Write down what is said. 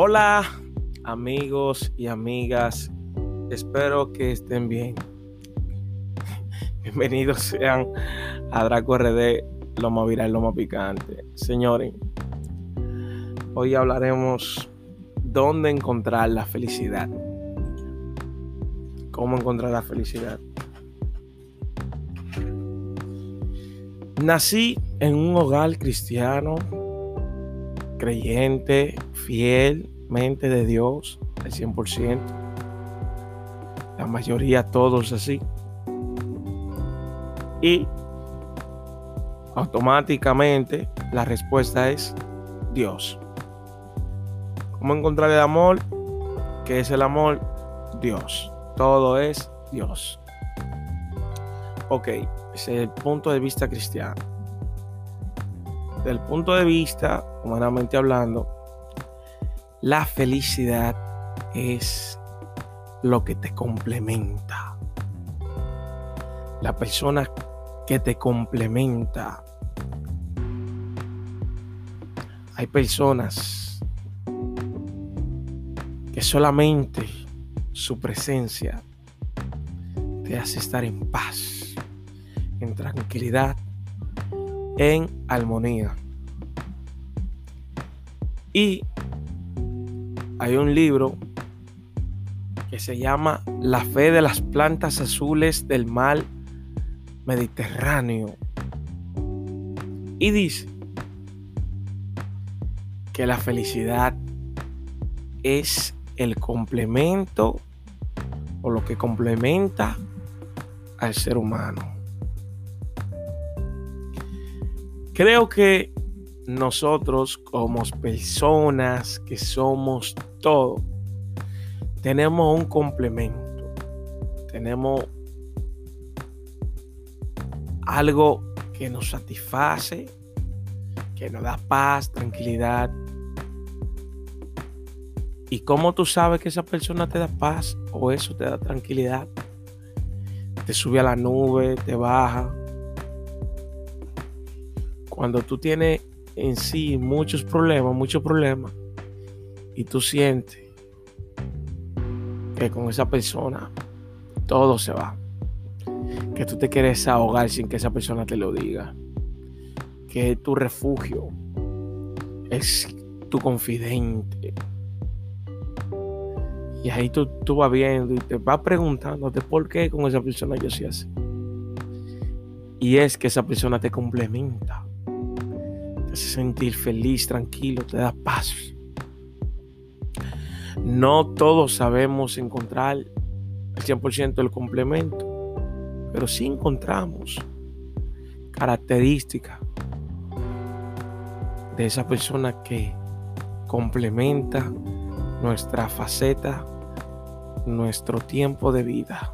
Hola amigos y amigas, espero que estén bien. Bienvenidos sean a Draco RD, Lomo Viral, Lomo Picante. Señores, hoy hablaremos dónde encontrar la felicidad. ¿Cómo encontrar la felicidad? Nací en un hogar cristiano creyente, fielmente de Dios, al 100%. La mayoría todos así. Y automáticamente la respuesta es Dios. ¿Cómo encontrar el amor? ¿Qué es el amor? Dios. Todo es Dios. Ok, es el punto de vista cristiano desde el punto de vista, humanamente hablando, la felicidad es lo que te complementa. La persona que te complementa. Hay personas que solamente su presencia te hace estar en paz, en tranquilidad en armonía. Y hay un libro que se llama La fe de las plantas azules del mar Mediterráneo. Y dice que la felicidad es el complemento o lo que complementa al ser humano. Creo que nosotros como personas que somos todo, tenemos un complemento. Tenemos algo que nos satisface, que nos da paz, tranquilidad. ¿Y cómo tú sabes que esa persona te da paz o eso te da tranquilidad? Te sube a la nube, te baja, cuando tú tienes en sí muchos problemas, muchos problemas, y tú sientes que con esa persona todo se va, que tú te quieres ahogar sin que esa persona te lo diga, que tu refugio es tu confidente. Y ahí tú, tú vas viendo y te vas preguntándote por qué con esa persona yo sí así. Y es que esa persona te complementa sentir feliz, tranquilo, te da paz. No todos sabemos encontrar el 100% el complemento, pero sí encontramos características de esa persona que complementa nuestra faceta, nuestro tiempo de vida.